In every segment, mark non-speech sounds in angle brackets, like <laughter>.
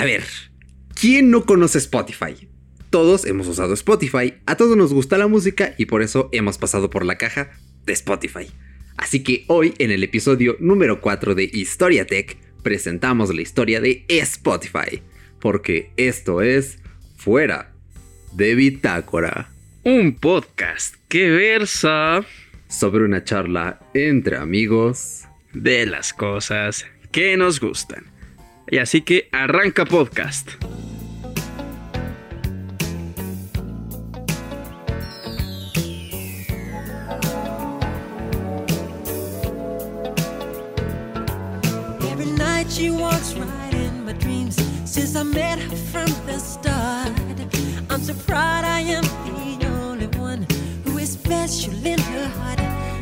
A ver, ¿quién no conoce Spotify? Todos hemos usado Spotify, a todos nos gusta la música y por eso hemos pasado por la caja de Spotify. Así que hoy en el episodio número 4 de Historia Tech presentamos la historia de Spotify, porque esto es Fuera de Bitácora. Un podcast que versa sobre una charla entre amigos de las cosas que nos gustan. Y así que arranca podcast. Her heart.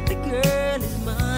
The girl is mine.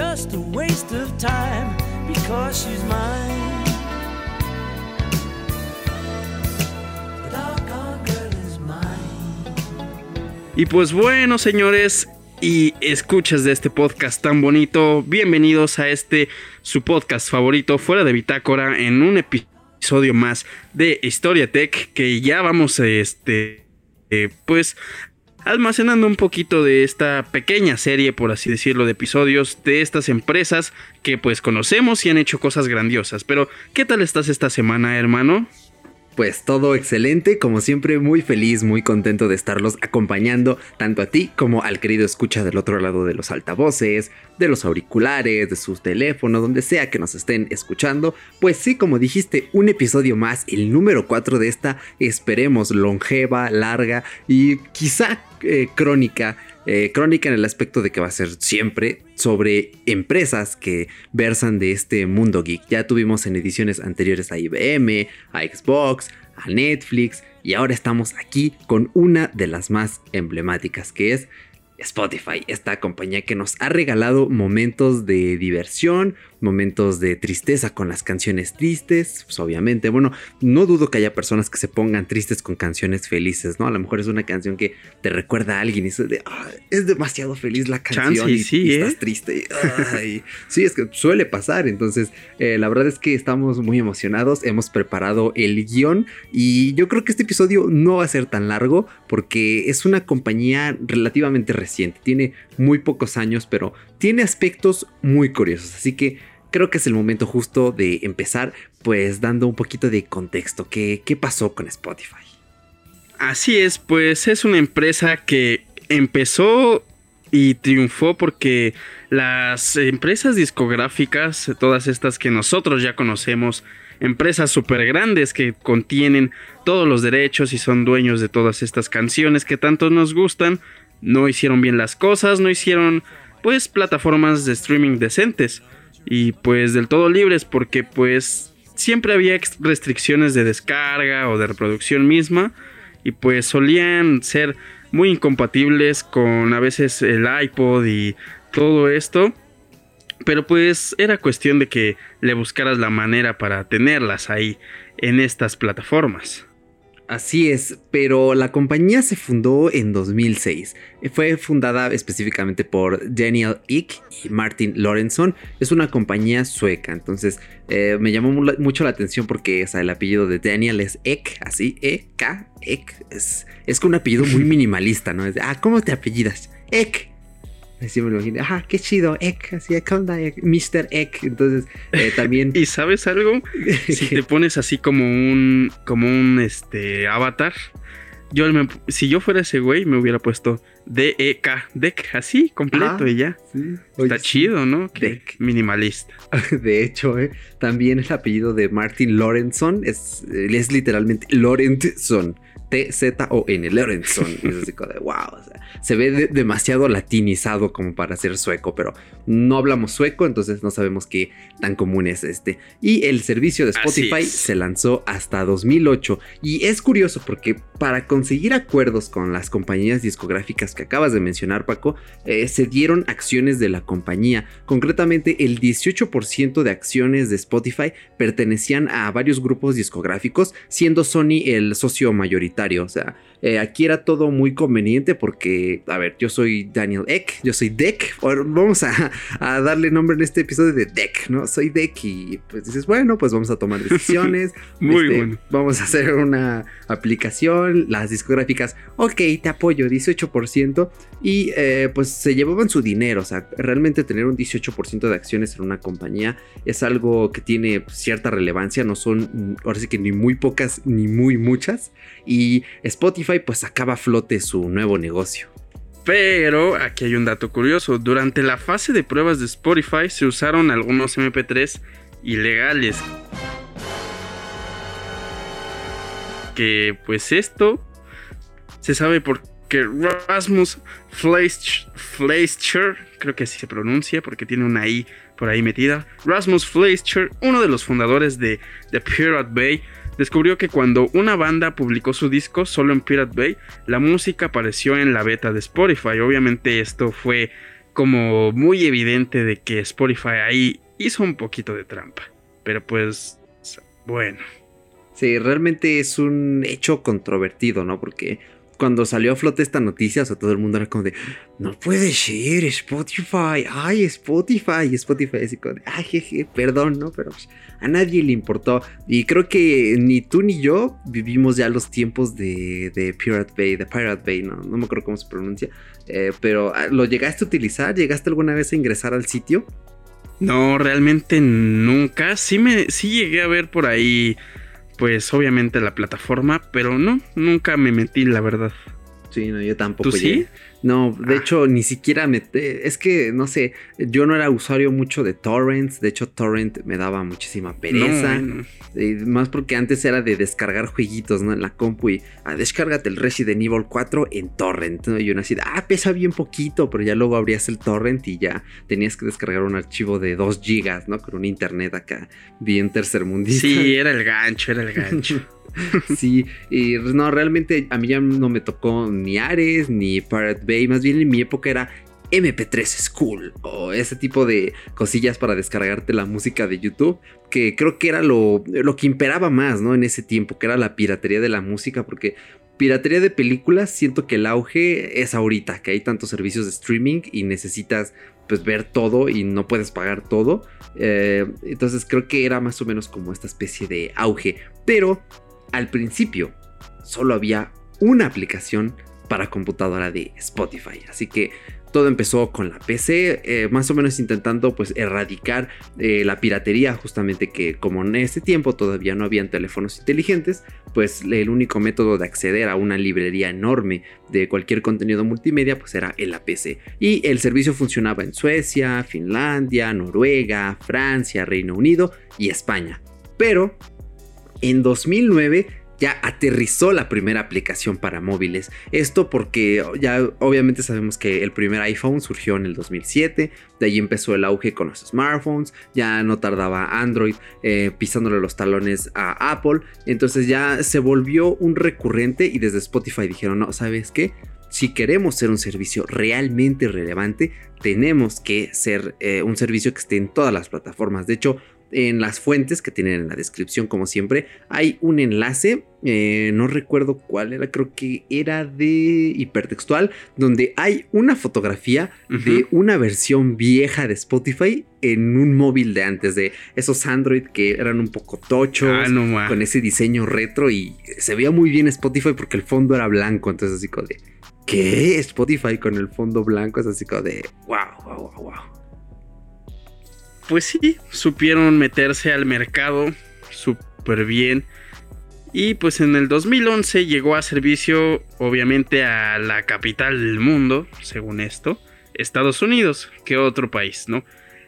just a waste of time because she's mine. Y pues bueno, señores y escuchas de este podcast tan bonito, bienvenidos a este su podcast favorito fuera de Bitácora en un episodio más de Historia Tech que ya vamos este eh, pues almacenando un poquito de esta pequeña serie, por así decirlo, de episodios de estas empresas que pues conocemos y han hecho cosas grandiosas. Pero, ¿qué tal estás esta semana, hermano? Pues todo excelente, como siempre muy feliz, muy contento de estarlos acompañando tanto a ti como al querido escucha del otro lado de los altavoces, de los auriculares, de sus teléfonos, donde sea que nos estén escuchando. Pues sí, como dijiste, un episodio más, el número 4 de esta, esperemos, longeva, larga y quizá eh, crónica. eh, crónica en el aspecto de que va a ser siempre sobre empresas que versan de este mundo geek. Ya tuvimos en ediciones anteriores a IBM, a Xbox, a Netflix y ahora estamos aquí con una de las más emblemáticas que es Spotify, esta compañía que nos ha regalado momentos de diversión, momentos de tristeza con las canciones tristes, pues obviamente, bueno, no dudo que haya personas que se pongan tristes con canciones felices, ¿no? A lo mejor es una canción que te recuerda a alguien y es de, "Ah, es demasiado feliz la canción Chance y y, sí, y ¿eh? estás triste. Ay, sí, es que suele pasar, entonces eh, la verdad es que estamos muy emocionados, hemos preparado el guion y yo creo que este episodio no va a ser tan largo porque es una compañía relativamente reciente, tiene muy pocos años, pero tiene aspectos muy curiosos, así que creo que es el momento justo de empezar pues dando un poquito de contexto, ¿qué, qué pasó con Spotify? Así es, pues es una empresa que empezó y triunfó porque las empresas discográficas, todas estas que nosotros ya conocemos, empresas súper grandes que contienen todos los derechos y son dueños de todas estas canciones que tanto nos gustan, no hicieron bien las cosas, no hicieron pues plataformas de streaming decentes y pues del todo libres porque pues siempre había restricciones de descarga o de reproducción misma y pues solían ser muy incompatibles con a veces el iPod y todo esto. Pero pues era cuestión de que le buscaras la manera para tenerlas ahí en estas plataformas. Así es, pero la compañía se fundó en 2006. Fue fundada específicamente por Daniel Ick y Martin Lorenson. Es una compañía sueca, entonces eh, me llamó mu- mucho la atención porque o sea, el apellido de Daniel es Eck, así, E-K, Eck. Es, es un apellido muy <laughs> minimalista, ¿no? Es de, ah, ¿cómo te apellidas? Eck. Así me lo imagino. Ajá, qué chido, Eck, así, ¿qué onda, Eck? Mr. Eck. Entonces, eh, también... <laughs> ¿Y sabes algo? <laughs> Si te pones así como un como un este avatar, yo me- si yo fuera ese güey me hubiera puesto D-E-K, Deck, así, completo Ah, y ya. Sí. Está sí. chido, ¿no? Deck. minimalista. <laughs> De hecho, eh, también el apellido de Martin Lorenson es, es literalmente Lorenzson. T-Z-O-N, Lorenzson. Y es así como de wow. o sea, se ve de- demasiado latinizado como para ser sueco, pero no hablamos sueco, entonces no sabemos qué tan común es este. Y el servicio de Spotify se lanzó hasta 2008. Y es curioso porque para conseguir acuerdos con las compañías discográficas que acabas de mencionar, Paco, eh, se dieron acciones de la compañía. Concretamente, el 18% de acciones de Spotify pertenecían a varios grupos discográficos, siendo Sony el socio mayoritario. O sea, eh, aquí era todo muy conveniente porque, a ver, yo soy Daniel Eck, yo soy Deck. Vamos a, a darle nombre en este episodio de Deck, ¿no? Soy Deck y pues dices, bueno, pues vamos a tomar decisiones. <laughs> Muy Este, bueno. Vamos a hacer una aplicación, las discográficas, ok, te apoyo, 18%, y eh, pues se llevaban su dinero, o sea, realmente tener un 18% de acciones en una compañía es algo que tiene cierta relevancia, no son, ahora sí que ni muy pocas ni muy muchas, y Spotify pues sacaba a flote su nuevo negocio. Pero aquí hay un dato curioso. Durante la fase de pruebas de Spotify se usaron algunos MP3 ilegales. Que pues esto se sabe porque Rasmus Fleischer, creo que así se pronuncia porque tiene una I por ahí metida. Rasmus Fleischer, uno de los fundadores de, de Pirate Bay, descubrió que cuando una banda publicó su disco solo en Pirate Bay, la música apareció en la beta de Spotify. Obviamente esto fue como muy evidente de que Spotify ahí hizo un poquito de trampa. Pero pues, bueno. Sí, realmente es un hecho controvertido, ¿no? Porque cuando salió a flote esta noticia, o sea, todo el mundo era como de, no puede ser, Spotify, ay, Spotify, Spotify así como de, ay, jeje, perdón, ¿no? Pero pues, a nadie le importó. Y creo que ni tú ni yo vivimos ya los tiempos de, de Pirate Bay, de Pirate Bay, ¿no? No me acuerdo cómo se pronuncia. Eh, pero ah, ¿lo llegaste a utilizar? ¿Llegaste alguna vez a ingresar al sitio? No, realmente nunca. Sí me, sí llegué a ver por ahí, pues obviamente la plataforma, pero no, nunca me metí, la verdad. Sí, no, yo tampoco ¿Tú sí? No, de Ah. hecho, ni siquiera me. eh, Es que, no sé, yo no era usuario mucho de torrents. De hecho, torrent me daba muchísima pereza. No, no. más porque antes era de descargar jueguitos, ¿no? En la compu y ah, descárgate el Resident Evil 4 en torrent. ¿no? Y uno así, de, ah, pesa bien poquito, pero ya luego abrías el torrent y ya tenías que descargar un archivo de 2 gigas, ¿no? Con un internet acá bien tercermundista. Sí, era el gancho, era el gancho. <laughs> <laughs> Sí, y no, realmente a mí ya no me tocó ni Ares ni Pirate Bay, más bien en mi época era MP3 School o ese tipo de cosillas para descargarte la música de YouTube, que creo que era lo, lo que imperaba más, ¿no? En ese tiempo, que era la piratería de la música, porque piratería de películas siento que el auge es ahorita, que hay tantos servicios de streaming y necesitas pues ver todo y no puedes pagar todo. Eh, entonces creo que era más o menos como esta especie de auge, pero al principio solo había una aplicación para computadora de Spotify. Así que todo empezó con la PC, eh, más o menos intentando pues erradicar eh, la piratería, justamente que como en ese tiempo todavía no habían teléfonos inteligentes, pues el único método de acceder a una librería enorme de cualquier contenido multimedia pues era en la PC. Y el servicio funcionaba en Suecia, Finlandia, Noruega, Francia, Reino Unido y España. Pero en 2009 ya aterrizó la primera aplicación para móviles. Esto porque ya obviamente sabemos que el primer iPhone surgió en el 2007, de ahí empezó el auge con los smartphones, ya no tardaba Android eh, pisándole los talones a Apple, entonces ya se volvió un recurrente y desde Spotify dijeron, no, ¿sabes qué? Si queremos ser un servicio realmente relevante, tenemos que ser eh, un servicio que esté en todas las plataformas. De hecho, en las fuentes que tienen en la descripción, como siempre, hay un enlace, eh, no recuerdo cuál era, creo que era de hipertextual, donde hay una fotografía de una versión vieja de Spotify en un móvil de antes, de esos Android que eran un poco tochos, Ah, no con ese diseño retro y se veía muy bien Spotify porque el fondo era blanco, entonces así como de... ¿Qué? Spotify con el fondo blanco es así como de... ¡Wow, wow, wow, wow! Pues sí, supieron meterse al mercado súper bien. Y pues en el 2011 llegó a servicio obviamente a la capital del mundo, según esto, Estados Unidos, que otro país, ¿no?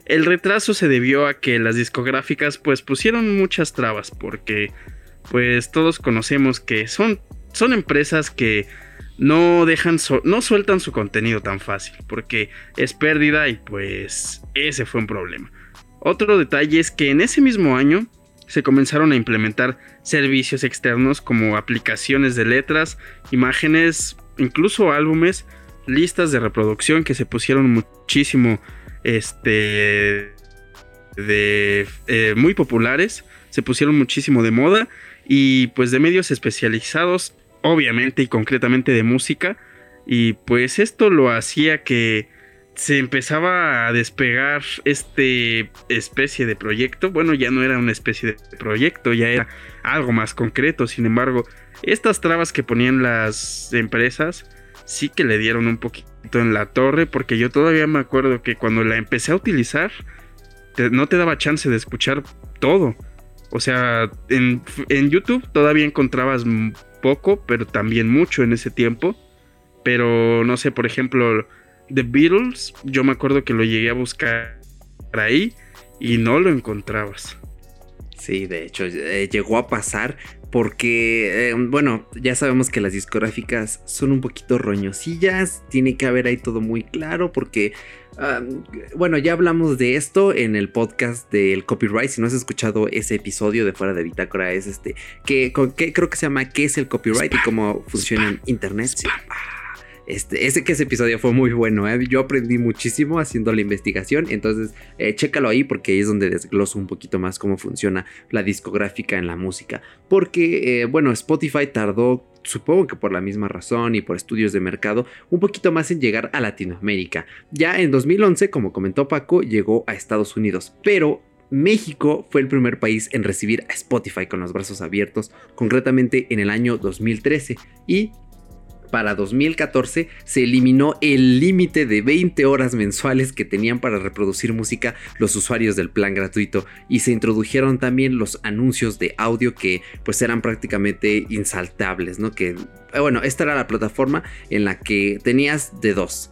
El retraso se debió a que las discográficas pues pusieron muchas trabas porque pues todos conocemos que son, son empresas que no dejan no sueltan su contenido tan fácil porque es pérdida y pues ese fue un problema. Otro detalle es que en ese mismo año se comenzaron a implementar servicios externos como aplicaciones de letras, imágenes, incluso álbumes, listas de reproducción que se pusieron muchísimo este de eh, muy populares, se pusieron muchísimo de moda y pues de medios especializados, obviamente y concretamente de música, y pues esto lo hacía que se empezaba a despegar este especie de proyecto. Bueno, ya no era una especie de proyecto, ya era algo más concreto. Sin embargo, estas trabas que ponían las empresas sí que le dieron un poquito en la torre, porque yo todavía me acuerdo que cuando la empecé a utilizar, no te daba chance de escuchar todo. O sea, en, en YouTube todavía encontrabas poco, pero también mucho en ese tiempo. Pero no sé, por ejemplo, The Beatles, yo me acuerdo que lo llegué a buscar ahí y no lo encontrabas. Sí, de hecho, eh, llegó a pasar porque, eh, bueno, ya sabemos que las discográficas son un poquito roñosillas, tiene que haber ahí todo muy claro porque, bueno, ya hablamos de esto en el podcast del copyright, si no has escuchado ese episodio de fuera de Bitácora, es este, que, creo que se llama ¿Qué es el copyright y cómo funciona en Internet? Este, ese que ese episodio fue muy bueno, ¿eh? yo aprendí muchísimo haciendo la investigación, entonces eh, chécalo ahí porque ahí es donde desgloso un poquito más cómo funciona la discográfica en la música. Porque, eh, bueno, Spotify tardó supongo que por la misma razón y por estudios de mercado, un poquito más en llegar a Latinoamérica. Ya en 2011, como comentó Paco, llegó a Estados Unidos, pero México fue el primer país en recibir a Spotify con los brazos abiertos, concretamente en el año 2013, y para 2014 se eliminó el límite de 20 horas mensuales que tenían para reproducir música los usuarios del plan gratuito y se introdujeron también los anuncios de audio que pues eran prácticamente insaltables, ¿no? Que bueno, esta era la plataforma en la que tenías de dos.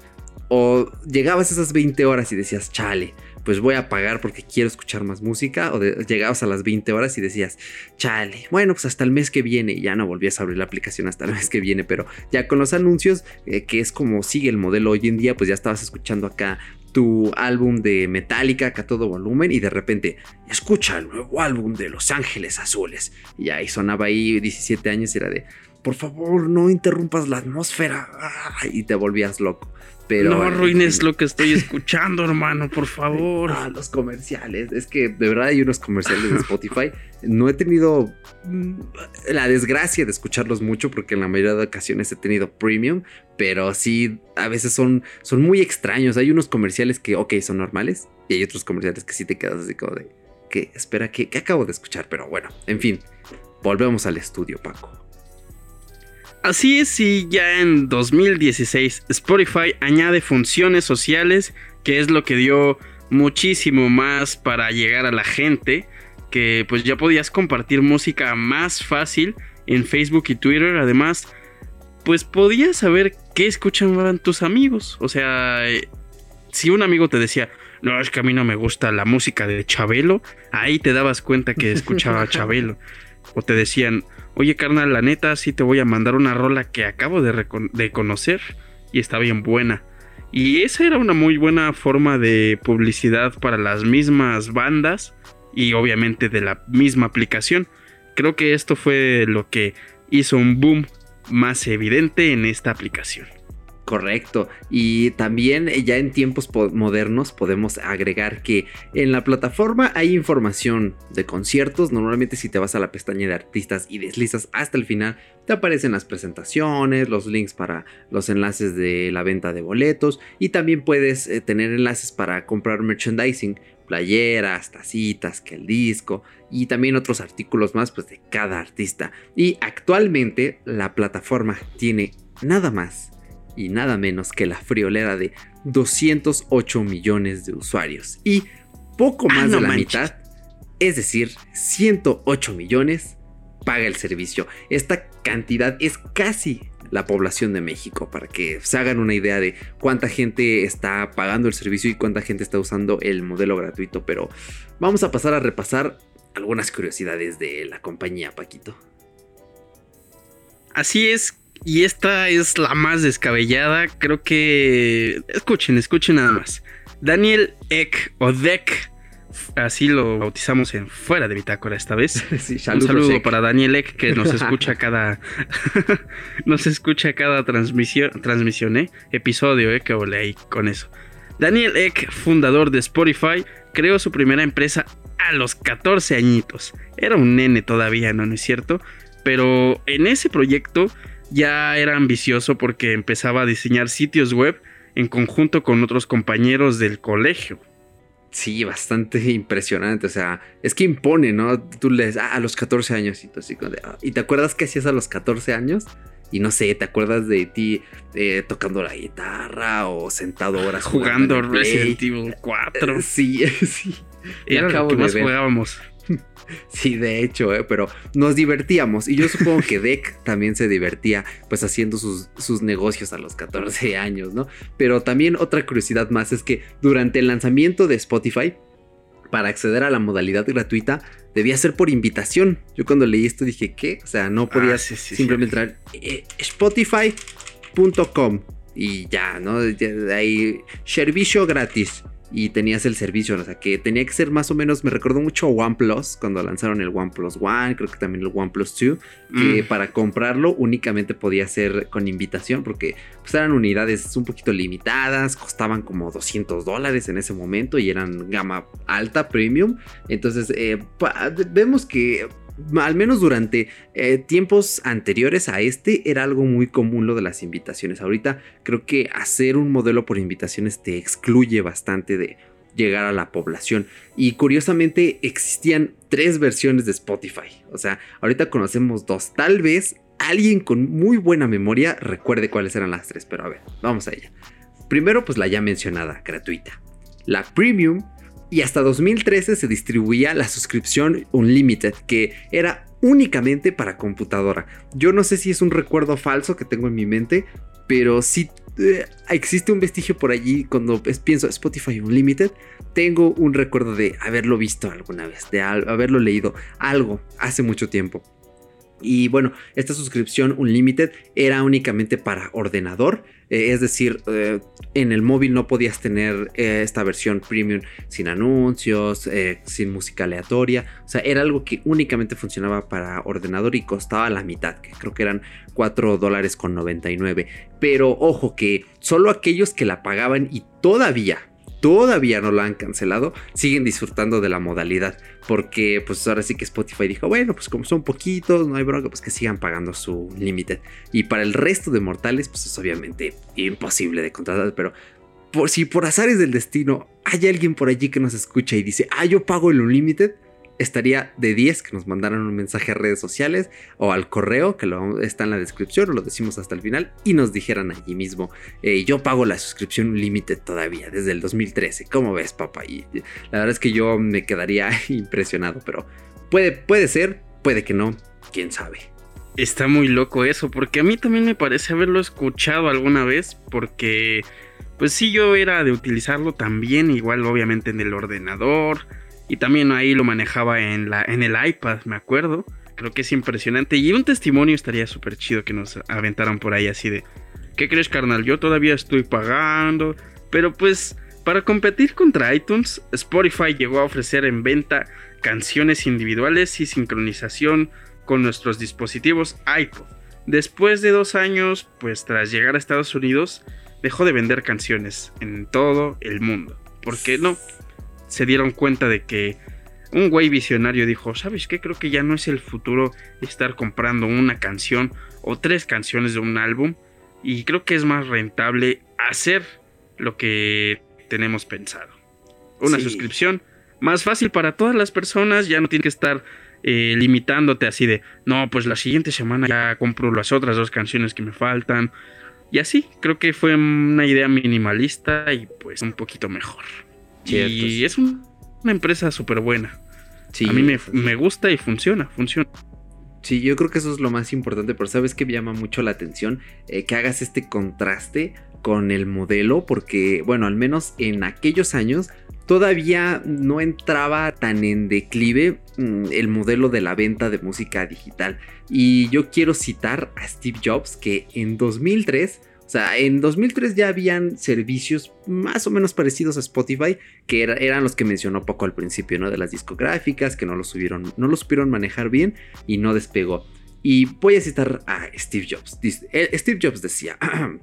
O llegabas a esas 20 horas y decías, chale, pues voy a pagar porque quiero escuchar más música. O llegabas a las 20 horas y decías, chale, bueno, pues hasta el mes que viene. Ya no volvías a abrir la aplicación hasta el <laughs> mes que viene. Pero ya con los anuncios, eh, que es como sigue el modelo hoy en día, pues ya estabas escuchando acá tu álbum de Metallica acá todo volumen y de repente escucha el nuevo álbum de Los Ángeles Azules. Y ahí sonaba ahí 17 años era de, por favor, no interrumpas la atmósfera. Y te volvías loco no arruines lo que estoy escuchando, hermano, por <laughs> favor. Ah, los comerciales. Es que de verdad hay unos comerciales de Spotify. No he tenido mm, la desgracia de escucharlos mucho porque en la mayoría de ocasiones he tenido premium, pero sí, a veces son, son muy extraños. Hay unos comerciales que, ok, son normales y hay otros comerciales que sí te quedas así como de, que espera, que acabo de escuchar? Pero bueno, en fin, volvemos al estudio, Paco. Así es, y ya en 2016 Spotify añade funciones sociales, que es lo que dio muchísimo más para llegar a la gente, que pues ya podías compartir música más fácil en Facebook y Twitter, además, pues podías saber qué escuchan tus amigos, o sea, eh, si un amigo te decía, no, es que a mí no me gusta la música de Chabelo, ahí te dabas cuenta que escuchaba <laughs> Chabelo. O te decían, oye carnal, la neta sí te voy a mandar una rola que acabo de, conocer y está bien buena. Y esa era una muy buena forma de publicidad para las mismas bandas y obviamente de la misma aplicación. Creo que esto fue lo que hizo un boom más evidente en esta aplicación. Correcto. Y también eh, ya en tiempos modernos podemos agregar que en la plataforma hay información de conciertos. Normalmente si te vas a la pestaña de artistas y deslizas hasta el final, te aparecen las presentaciones, los links para los enlaces de la venta de boletos y también puedes eh, tener enlaces para comprar merchandising, playeras, tacitas, que el disco y también otros artículos más pues de cada artista. Y actualmente la plataforma tiene nada más y nada menos que la friolera de 208 millones de usuarios y poco ah, más de la mitad, es decir, 108 millones, paga el servicio. Esta cantidad es casi la población de México, para que se hagan una idea de cuánta gente está pagando el servicio y cuánta gente está usando el modelo gratuito. Pero vamos a pasar a repasar algunas curiosidades de la compañía, Paquito. Así es, y esta es la más descabellada. Creo que. Escuchen, escuchen nada más. Daniel Eck o Deck, así lo bautizamos en fuera de bitácora esta vez. <laughs> Sí, Un saludo para Daniel Eck que nos escucha <laughs> cada. <laughs> nos escucha cada transmisión, transmisión, ¿eh? Episodio, ¿eh? Que ole ahí con eso. Daniel Eck, fundador de Spotify, creó su primera empresa a los 14 añitos. Era un nene todavía, ¿no? ¿No es cierto? Pero en ese proyecto ya era ambicioso porque empezaba a diseñar sitios web en conjunto con otros compañeros del colegio. Sí, bastante impresionante. O sea, es que impone, ¿no? Tú lees, ah, a los 14 años. Y, tú así como de, ah, ¿y te acuerdas qué hacías a los 14 años? Y no sé, ¿te acuerdas de ti eh, tocando la guitarra o sentado horas Jugando? Resident Evil 4. Eh, Sí, <laughs> sí. Era lo que más ver. jugábamos. Sí, de hecho, eh, pero nos divertíamos. Y yo supongo que Deck <laughs> también se divertía, pues haciendo sus, sus negocios a los 14 años, ¿no? Pero también otra curiosidad más es que durante el lanzamiento de Spotify, para acceder a la modalidad gratuita, debía ser por invitación. Yo cuando leí esto dije, ¿qué? O sea, no podías Ah, sí, sí, simplemente entrar eh, spotify.com y ya, ¿no? Ahí, servicio gratis. Y tenías el servicio, o sea, que tenía que ser más o menos, me recordó mucho a OnePlus, cuando lanzaron el OnePlus One, creo que también el OnePlus 2, que Mm. para comprarlo únicamente podía ser con invitación, porque pues, eran unidades un poquito limitadas, costaban como 200 dólares en ese momento y eran gama alta, premium. Entonces, eh, vemos que al menos durante eh, tiempos anteriores a este era algo muy común lo de las invitaciones. Ahorita creo que hacer un modelo por invitaciones te excluye bastante de llegar a la población. Y curiosamente existían tres versiones de Spotify. O sea, ahorita conocemos dos. Tal vez alguien con muy buena memoria recuerde cuáles eran las tres, pero a ver, vamos a ella. Primero, pues la ya mencionada, gratuita. La premium y hasta 2013 se distribuía la suscripción Unlimited, que era únicamente para computadora. Yo no sé si es un recuerdo falso que tengo en mi mente, pero sí eh, existe un vestigio por allí cuando pienso Spotify Unlimited. Tengo un recuerdo de haberlo visto alguna vez, de haberlo leído algo hace mucho tiempo. Y bueno, esta suscripción Unlimited era únicamente para ordenador, eh, es decir, eh, en el móvil no podías tener eh, esta versión premium sin anuncios, sin música aleatoria, o sea, era algo que únicamente funcionaba para ordenador y costaba la mitad, que creo que eran 4 dólares con 99. Pero ojo que solo aquellos que la pagaban y todavía todavía no la han cancelado, siguen disfrutando de la modalidad. Porque pues ahora sí que Spotify dijo, bueno, pues como son poquitos, no hay bronca, pues que sigan pagando su límite. Y para el resto de mortales, pues es obviamente imposible de contratar. Pero por si por azares del destino hay alguien por allí que nos escucha y dice, ah, yo pago el Unlimited, estaría de 10 que nos mandaran un mensaje a redes sociales o al correo que lo, está en la descripción lo decimos hasta el final y nos dijeran allí mismo, yo pago la suscripción Unlimited todavía desde el 2013. ¿Cómo ves, papá? Y la verdad es que yo me quedaría <laughs> impresionado, pero puede, puede ser, puede que no, quién sabe. Está muy loco eso, porque a mí también me parece haberlo escuchado alguna vez, porque pues sí yo era de utilizarlo también, igual obviamente en el ordenador, y también ahí lo manejaba en, el iPad, me acuerdo. Creo que es impresionante. Y un testimonio estaría súper chido que nos aventaran por ahí así de... ¿Qué crees, carnal? Yo todavía estoy pagando. Pero pues, para competir contra iTunes, Spotify llegó a ofrecer en venta canciones individuales y sincronización con nuestros dispositivos iPod. Después de dos años, pues tras llegar a Estados Unidos, dejó de vender canciones en todo el mundo. ¿Por qué no? Se dieron cuenta de que un güey visionario dijo, ¿sabes qué? Creo que ya no es el futuro estar comprando una canción o tres canciones de un álbum. Y creo que es más rentable hacer lo que tenemos pensado. Una Sí. suscripción más fácil para todas las personas, ya no tienes que estar eh, limitándote así de, no, pues la siguiente semana ya compro las otras dos canciones que me faltan. Y así, creo que fue una idea minimalista y pues un poquito mejor. Y es un- una empresa súper buena. Sí, A mí me, me gusta y funciona, funciona. Sí, yo creo que eso es lo más importante, pero sabes que me llama mucho la atención eh, que hagas este contraste con el modelo, porque, bueno, al menos en aquellos años todavía no entraba tan en declive mm, el modelo de la venta de música digital. Y yo quiero citar a Steve Jobs que en 2003, o sea, en 2003 ya habían servicios más o menos parecidos a Spotify, que eran los que mencionó poco al principio, ¿no? De las discográficas, que no lo subieron, no lo supieron manejar bien y no despegó. Y voy a citar a Steve Jobs. Eh, Steve Jobs decía, <clears throat>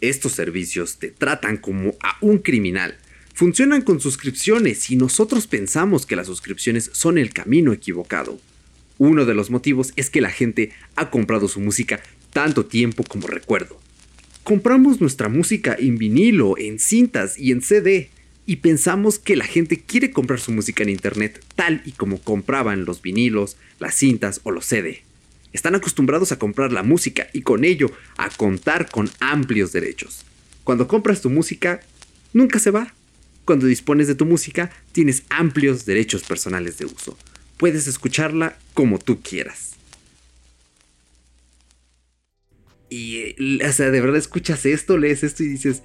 Estos servicios te tratan como a un criminal. Funcionan con suscripciones y nosotros pensamos que las suscripciones son el camino equivocado. Uno de los motivos es que la gente ha comprado su música tanto tiempo como recuerdo. Compramos nuestra música en vinilo, en cintas y en CD, y pensamos que la gente quiere comprar su música en Internet tal y como compraban los vinilos, las cintas o los CD. Están acostumbrados a comprar la música y con ello a contar con amplios derechos. Cuando compras tu música, nunca se va. Cuando dispones de tu música, tienes amplios derechos personales de uso. Puedes escucharla como tú quieras. Y, eh, o sea, de verdad escuchas esto, lees esto y dices,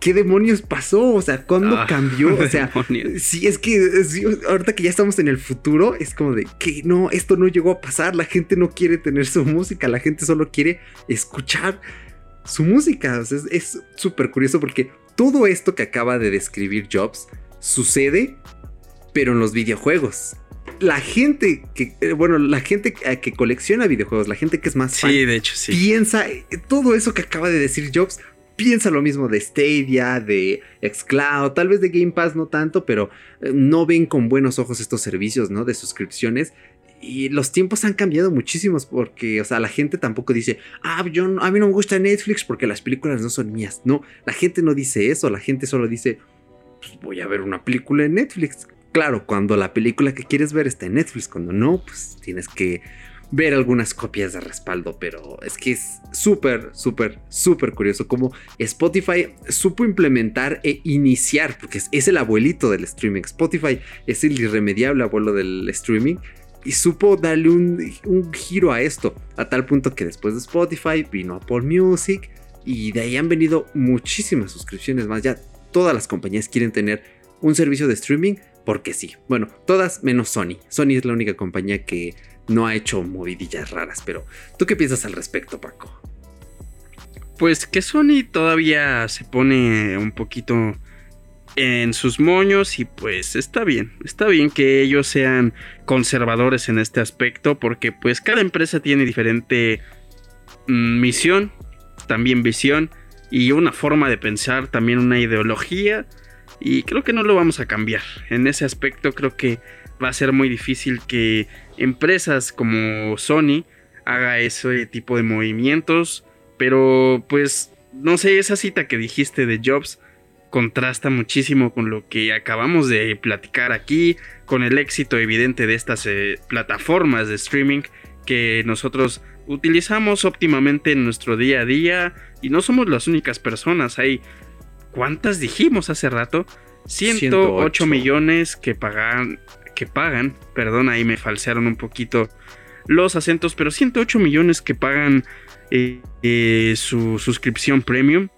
¿qué demonios pasó? O sea, ¿cuándo ah, cambió? <laughs> O sea, sí, es que ahorita que ya estamos en el futuro, es como de que no, esto no llegó a pasar, la gente no quiere tener su música, la gente solo quiere escuchar su música. O sea, es súper curioso porque todo esto que acaba de describir Jobs sucede, pero en los videojuegos. La gente que, eh, bueno, la gente que colecciona videojuegos, la gente que es más fan, de hecho, sí. piensa todo eso que acaba de decir Jobs piensa lo mismo de Stadia, de Xcloud, tal vez de Game Pass no tanto, pero eh, no ven con buenos ojos estos servicios, ¿no? De suscripciones. Y los tiempos han cambiado muchísimos porque, o sea, la gente tampoco dice, ah, yo, a mí no me gusta Netflix porque las películas no son mías. No, la gente no dice eso, la gente solo dice, pues voy a ver una película en Netflix. Claro, cuando la película que quieres ver está en Netflix, cuando no, pues tienes que ver algunas copias de respaldo, pero es que es súper, súper, súper curioso cómo Spotify supo implementar e iniciar, porque es, el abuelito del streaming. Spotify es el irremediable abuelo del streaming y supo darle un, un giro a esto, a tal punto que después de Spotify vino Apple Music y de ahí han venido muchísimas suscripciones más. Ya todas las compañías quieren tener un servicio de streaming porque sí. Bueno, todas menos Sony. Sony es la única compañía que no ha hecho movidillas raras, pero ¿tú qué piensas al respecto, Paco? Pues que Sony todavía se pone un poquito en sus moños y pues está bien, está bien que ellos sean conservadores en este aspecto porque pues cada empresa tiene diferente mm, misión, también visión y una forma de pensar, también una ideología y creo que no lo vamos a cambiar. En ese aspecto creo que va a ser muy difícil que empresas como Sony haga ese tipo de movimientos. Pero pues no sé, esa cita que dijiste de Jobs contrasta muchísimo con lo que acabamos de platicar aquí, con el éxito evidente de estas eh, plataformas de streaming que nosotros utilizamos óptimamente en nuestro día a día y no somos las únicas personas, hay ¿cuántas dijimos hace rato? 108, millones que pagan que pagan, perdón, ahí me falsearon un poquito los acentos, pero 108 millones que pagan eh, eh, su suscripción premium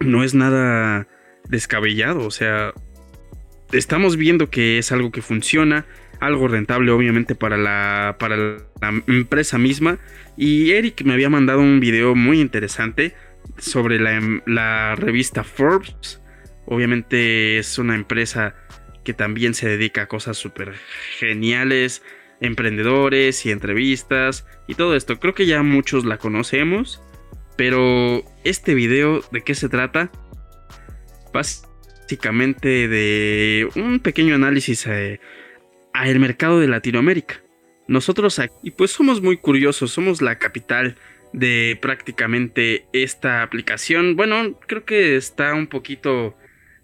no es nada descabellado, o sea, estamos viendo que es algo que funciona, algo rentable obviamente para la, para la empresa misma. Y Eric me había mandado un video muy interesante sobre la, revista Forbes. Obviamente es una empresa que también se dedica a cosas súper geniales, emprendedores y entrevistas y todo esto. Creo que ya muchos la conocemos, pero este video, ¿de qué se trata? Básicamente de un pequeño análisis eh, al mercado de Latinoamérica. Nosotros aquí, pues somos muy curiosos, somos la capital de prácticamente esta aplicación. Bueno, creo que está un poquito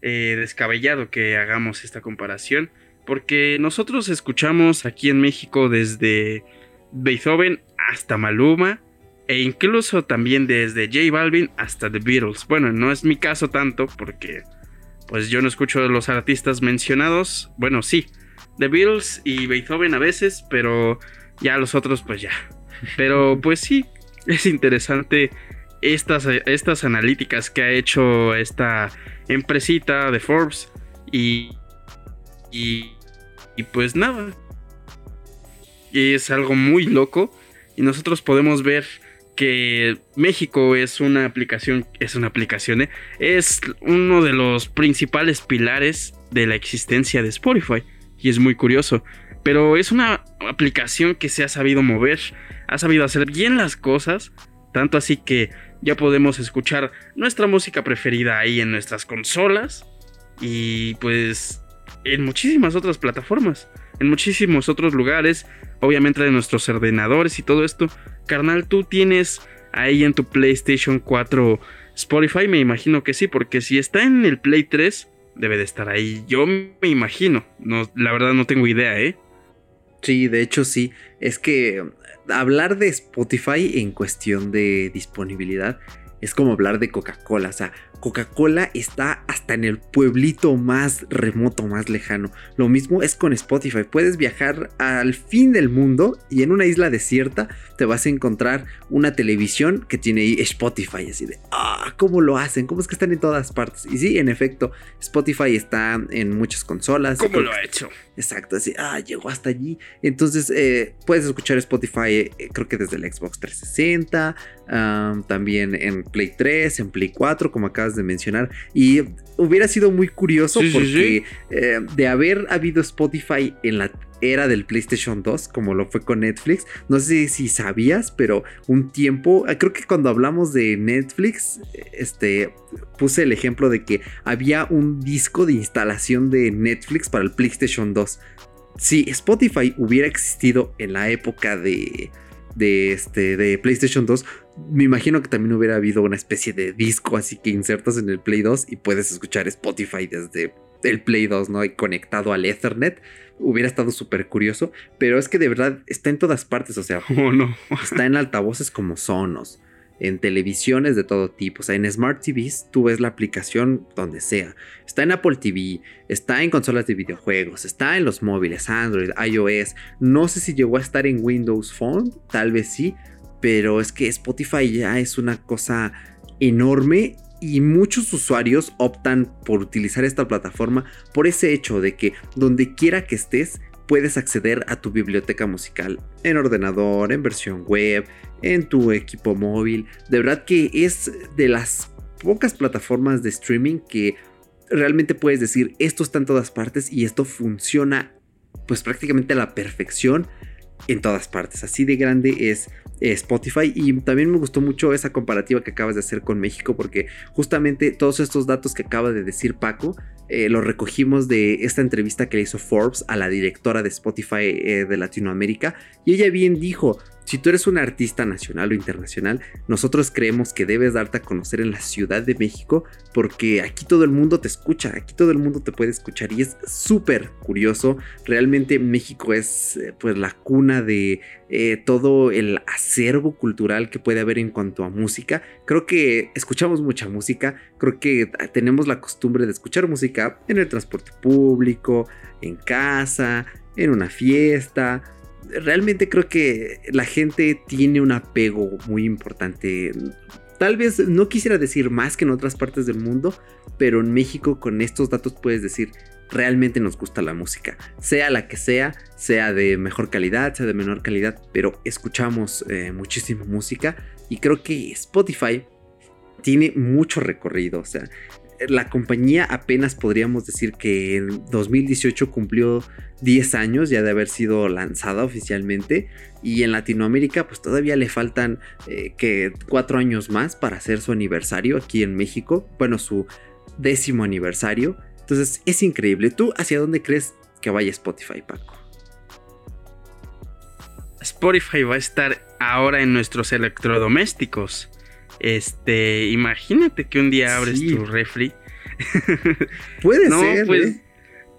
eh, descabellado que hagamos esta comparación, porque nosotros escuchamos aquí en México desde Beethoven hasta Maluma, e incluso también desde J Balvin hasta The Beatles. Bueno, no es mi caso tanto, porque pues yo no escucho los artistas mencionados, bueno, sí, The Beatles y Beethoven a veces, pero ya los otros pues ya. Pero pues sí, es interesante estas, estas analíticas que ha hecho esta empresita de Forbes y, y, y pues nada. Es algo muy loco y nosotros podemos ver que México es una aplicación, es una aplicación, ¿eh? es uno de los principales pilares de la existencia de Spotify y es muy curioso. Pero es una aplicación que se ha sabido mover, ha sabido hacer bien las cosas, tanto así que ya podemos escuchar nuestra música preferida ahí en nuestras consolas y pues en muchísimas otras plataformas, en muchísimos otros lugares, obviamente de nuestros ordenadores y todo esto. Carnal, tú tienes ahí en tu PlayStation 4 Spotify, me imagino que sí, porque si está en el Play 3, debe de estar ahí. Yo me imagino, no, la verdad no tengo idea, ¿eh? Sí, de hecho sí. Es que hablar de Spotify en cuestión de disponibilidad es como hablar de Coca-Cola. O sea, Coca-Cola está hasta en el pueblito más remoto, más lejano. Lo mismo es con Spotify. Puedes viajar al fin del mundo y en una isla desierta te vas a encontrar una televisión que tiene Spotify. Así de, ah, ¿cómo lo hacen? ¿Cómo es que están en todas partes? Y sí, en efecto, Spotify está en muchas consolas. ¿Cómo lo ha hecho? Exacto, así, ah, llegó hasta allí. Entonces, eh, puedes escuchar Spotify, eh, creo que desde el Xbox 360, también en Play 3, en Play 4, como acabas de mencionar. Y hubiera sido muy curioso porque eh, de haber habido Spotify en la era del PlayStation 2, como lo fue con Netflix. No sé si sabías, pero un tiempo, ah, creo que cuando hablamos de Netflix, este, puse el ejemplo de que había un disco de instalación de Netflix para el PlayStation 2. Si Spotify hubiera existido en la época de, de, este, de PlayStation 2, me imagino que también hubiera habido una especie de disco así que insertas en el Play 2 y puedes escuchar Spotify desde el Play 2, ¿no? Y conectado al Ethernet. Hubiera estado súper curioso, pero es que de verdad está en todas partes, o sea, <laughs> Oh, no. está en altavoces como Sonos, en televisiones de todo tipo, o sea, en Smart TVs tú ves la aplicación donde sea, está en Apple TV, está en consolas de videojuegos, está en los móviles, Android, iOS, no sé si llegó a estar en Windows Phone, tal vez sí, pero es que Spotify ya es una cosa enorme y muchos usuarios optan por utilizar esta plataforma por ese hecho de que donde quiera que estés puedes acceder a tu biblioteca musical en ordenador, en versión web, en tu equipo móvil. De verdad que es de las pocas plataformas de streaming que realmente puedes decir esto está en todas partes y esto funciona pues prácticamente a la perfección en todas partes. Así de grande es eh, Spotify y también me gustó mucho esa comparativa que acabas de hacer con México porque justamente todos estos datos que acaba de decir Paco eh, los recogimos de esta entrevista que le hizo Forbes a la directora de Spotify eh, de Latinoamérica y ella bien dijo, si tú eres un artista nacional o internacional, nosotros creemos que debes darte a conocer en la Ciudad de México porque aquí todo el mundo te escucha, aquí todo el mundo te puede escuchar y es súper curioso. Realmente México es eh, pues la cuna de eh, todo el acervo cultural que puede haber en cuanto a música. Creo que escuchamos mucha música, creo que tenemos la costumbre de escuchar música en el transporte público, en casa, en una fiesta realmente creo que la gente tiene un apego muy importante. Tal vez no quisiera decir más que en otras partes del mundo, pero en México con estos datos puedes decir realmente nos gusta la música, sea la que sea, sea de mejor calidad, sea de menor calidad, pero escuchamos eh, muchísima música y creo que Spotify tiene mucho recorrido, o sea, la compañía apenas podríamos decir que en 2018 cumplió 10 años ya de haber sido lanzada oficialmente y en Latinoamérica pues todavía le faltan eh, que 4 años más para hacer su aniversario aquí en México, bueno su décimo aniversario, entonces es increíble. ¿Tú hacia dónde crees que vaya Spotify, Paco? Spotify va a estar ahora en nuestros electrodomésticos. Este, imagínate que un día abres Sí. tu refri. <laughs> Puede no, ser. pues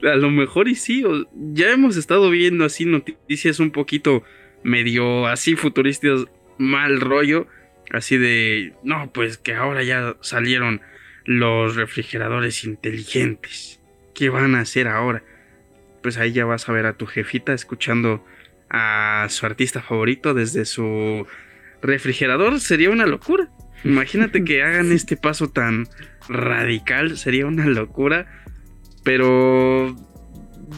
¿eh? a lo mejor y sí. ya hemos estado viendo así noticias un poquito medio así futuristas, mal rollo. Así de, no, pues que ahora ya salieron los refrigeradores inteligentes. ¿Qué van a hacer ahora? pues ahí ya vas a ver a tu jefita escuchando a su artista favorito desde su refrigerador. Sería una locura. Imagínate que hagan <laughs> este paso tan radical, sería una locura. Pero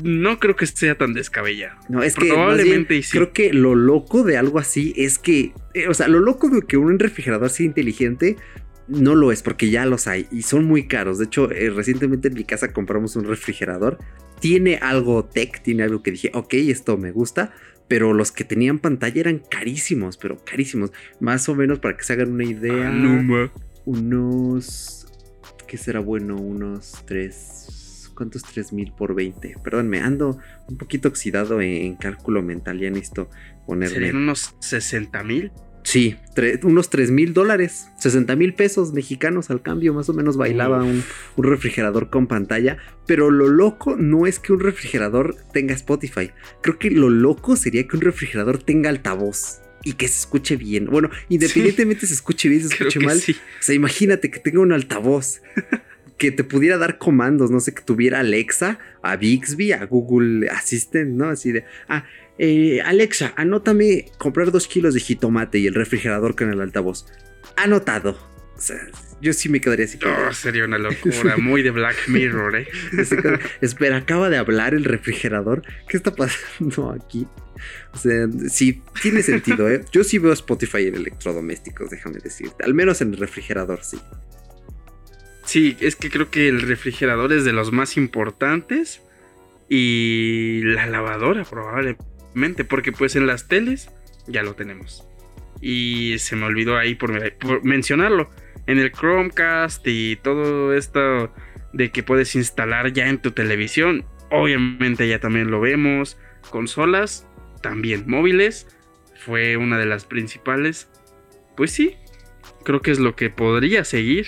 no creo que sea tan descabellado. No, es que Probablemente bien, sí. creo que lo loco de algo así es que, eh, o sea, lo loco de que un refrigerador sea inteligente no lo es porque ya los hay y son muy caros. De hecho, eh, recientemente en mi casa compramos un refrigerador. Tiene algo tech, tiene algo que dije, ok, esto me gusta. Pero los que tenían pantalla eran carísimos, pero carísimos. Más o menos para que se hagan una idea. Ah, unos. ¿Qué será bueno? Unos 3. ¿Cuántos 3000 por 20? Perdón, me ando un poquito oxidado en, en cálculo mental. Ya necesito ponerme. Serían unos 60 mil. Sí, unos 3 mil dólares. 60 mil pesos mexicanos al cambio. Más o menos bailaba un, un refrigerador con pantalla. Pero lo loco no es que un refrigerador tenga Spotify. Creo que lo loco sería que un refrigerador tenga altavoz. Y que se escuche bien. Bueno, independientemente se escuche bien, se escuche mal. sí. O sea, imagínate que tenga un altavoz <laughs> que te pudiera dar comandos, no sé, que tuviera Alexa, a Bixby, a Google Assistant, ¿no? Así de, ah, eh, Alexa, anótame comprar dos kilos de jitomate y el refrigerador con el altavoz. Anotado. O sea, yo sí me quedaría así. como, Oh, sería una locura, muy de Black Mirror, ¿eh? <laughs> Espera, acaba de hablar el refrigerador. ¿Qué está pasando aquí? O sea, sí, tiene sentido, ¿eh? Yo sí veo Spotify en electrodomésticos, déjame decirte. Al menos en el refrigerador, sí. Sí, es que creo que el refrigerador es de los más importantes y la lavadora probablemente, porque pues en las teles ya lo tenemos. Y se me olvidó ahí por, por mencionarlo. En el Chromecast y todo esto de que puedes instalar ya en tu televisión, obviamente ya también lo vemos. Consolas, también móviles, fue una de las principales. Pues sí, creo que es lo que podría seguir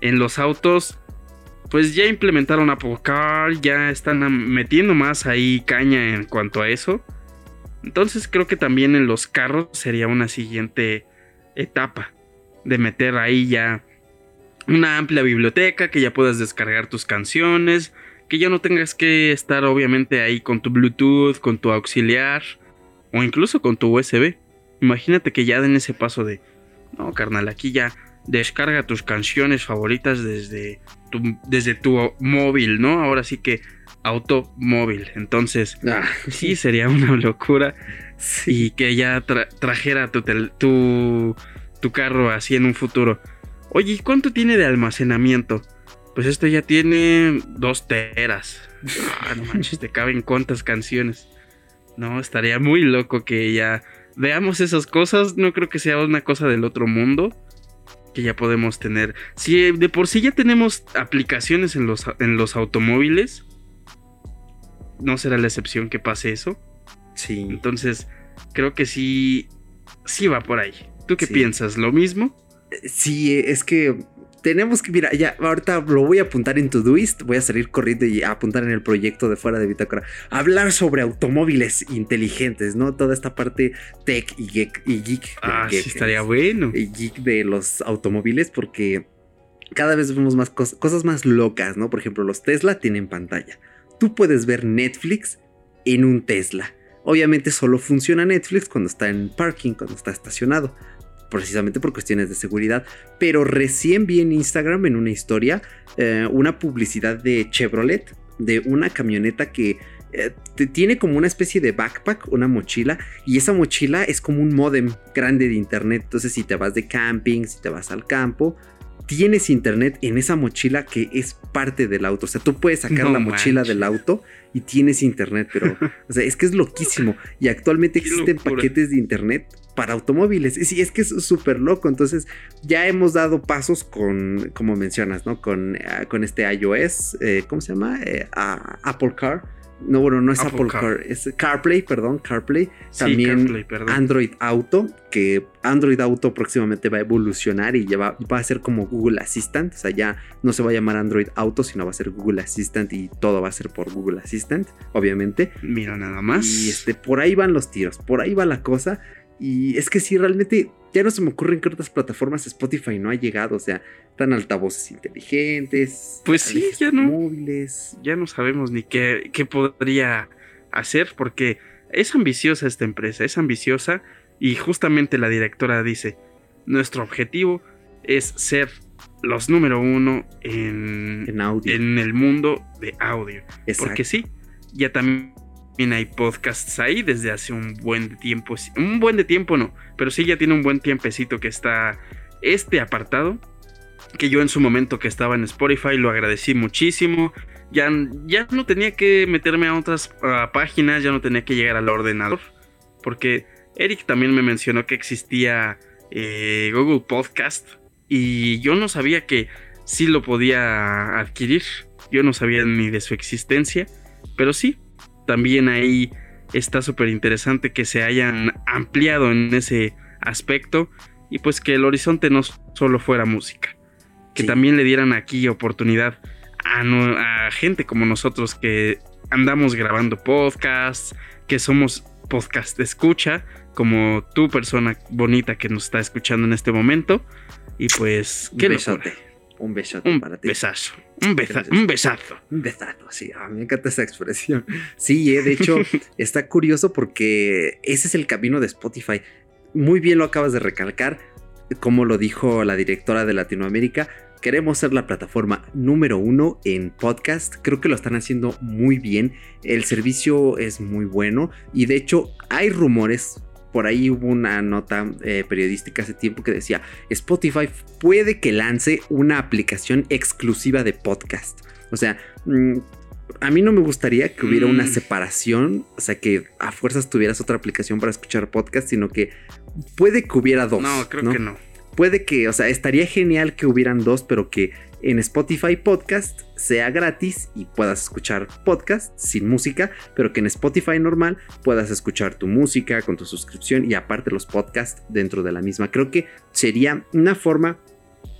en los autos, pues ya implementaron Apple Car, ya están metiendo más ahí caña en cuanto a eso. Entonces creo que también en los carros sería una siguiente etapa de meter ahí ya una amplia biblioteca, que ya puedas descargar tus canciones, que ya no tengas que estar obviamente ahí con tu Bluetooth, con tu auxiliar o incluso con tu USB. Imagínate que ya den ese paso de, no, carnal, aquí ya descarga tus canciones favoritas desde tu, desde tu móvil, ¿no? Ahora sí que automóvil. Entonces, Ah, sí sería una locura sí. y que ya tra- trajera tu, tu, tu carro así en un futuro. Oye, ¿y cuánto tiene de almacenamiento? Pues esto ya tiene dos teras. Ah, no manches, te caben cuántas canciones. No, estaría muy loco que ya veamos esas cosas. No creo que sea una cosa del otro mundo. Que ya podemos tener. Si de por sí ya tenemos aplicaciones en los, en los automóviles. No será la excepción que pase eso. Sí. Entonces, creo que sí, sí va por ahí. ¿Tú qué Sí. piensas? ¿Lo mismo? Sí, es que tenemos que, mira, ya ahorita lo voy a apuntar en Todoist, voy a salir corriendo y a apuntar en el proyecto de fuera de Bitácora. Hablar sobre automóviles inteligentes, ¿no? Toda esta parte tech y geek. Y geek Ah, sí, estaría bueno. y geek de los automóviles porque cada vez vemos más cosas, cosas más locas, ¿no? Por ejemplo, los Tesla tienen pantalla. Tú puedes ver Netflix en un Tesla. Obviamente solo funciona Netflix cuando está en parking, cuando está estacionado. Precisamente por cuestiones de seguridad. Pero recién vi en Instagram, en una historia, eh, una publicidad de Chevrolet, de una camioneta que eh, tiene como una especie de backpack, una mochila, y esa mochila es como un modem grande de internet. Entonces, si te vas de camping, si te vas al campo, tienes internet en esa mochila que es parte del auto. O sea, tú puedes sacar No la mochila del auto y tienes internet, pero, <laughs> o sea, es que es loquísimo. Y actualmente existen paquetes de internet para automóviles. Y sí, es que es súper loco. Entonces, ya hemos dado pasos con, como mencionas, ¿no? Con, ah, con este iOS, eh, ¿cómo se llama? Eh, Apple Car. No, bueno, no es Apple Apple, Car. Car. es CarPlay, perdón, CarPlay. Sí, También CarPlay, perdón. Android Auto, que Android Auto próximamente va a evolucionar y ya va, va a ser como Google Assistant. O sea, ya no se va a llamar Android Auto, sino va a ser Google Assistant y todo va a ser por Google Assistant, obviamente. Mira nada más. Y este, por ahí van los tiros, por ahí va la cosa. Y es que sí, realmente ya no se me ocurren que otras plataformas Spotify no ha llegado, o sea, tan altavoces inteligentes, Pues sí, ya no. móviles. Ya no sabemos ni qué, qué podría hacer porque es ambiciosa esta empresa, es ambiciosa y justamente la directora dice, nuestro objetivo es ser los número uno en, En audio. en el mundo de audio. Exacto. Porque sí, ya también hay podcasts ahí desde hace un buen tiempo. Un buen de tiempo no, pero sí ya tiene un buen tiempecito que está este apartado. Que yo en su momento que estaba en Spotify lo agradecí muchísimo. Ya, ya no tenía que meterme a otras páginas, ya no tenía que llegar al ordenador. Porque Eric también me mencionó que existía eh, Google Podcast. Y yo no sabía que sí lo podía adquirir. Yo no sabía ni de su existencia. Pero sí, también ahí está súper interesante que se hayan ampliado en ese aspecto. Y pues que el horizonte no solo fuera música. Que Sí. también le dieran aquí oportunidad a, no- a gente como nosotros que andamos grabando podcasts, que somos podcast escucha, como tu persona bonita que nos está escuchando en este momento. Y pues, qué besote. locura. Un besote Un para ti. besazo. Un, besa- un besazo. Un besazo, sí. ah, me encanta esa expresión. Sí, eh, de hecho, <laughs> está curioso porque ese es el camino de Spotify. Muy bien lo acabas de recalcar. Como lo dijo la directora de Latinoamérica, queremos ser la plataforma número uno en podcast. Creo que lo están haciendo muy bien. El servicio es muy bueno. Y de hecho, hay rumores. Por ahí hubo una nota eh, periodística hace tiempo que decía, Spotify puede que lance una aplicación exclusiva de podcast. O sea, mm, a mí no me gustaría que hubiera una Mm. separación, o sea, que a fuerzas tuvieras otra aplicación para escuchar podcast, sino que puede que hubiera dos. No, creo que no. Puede que, o sea, estaría genial que hubieran dos, pero que en Spotify Podcast sea gratis y puedas escuchar podcast sin música, pero que en Spotify normal puedas escuchar tu música con tu suscripción y aparte los podcasts dentro de la misma. Creo que sería una forma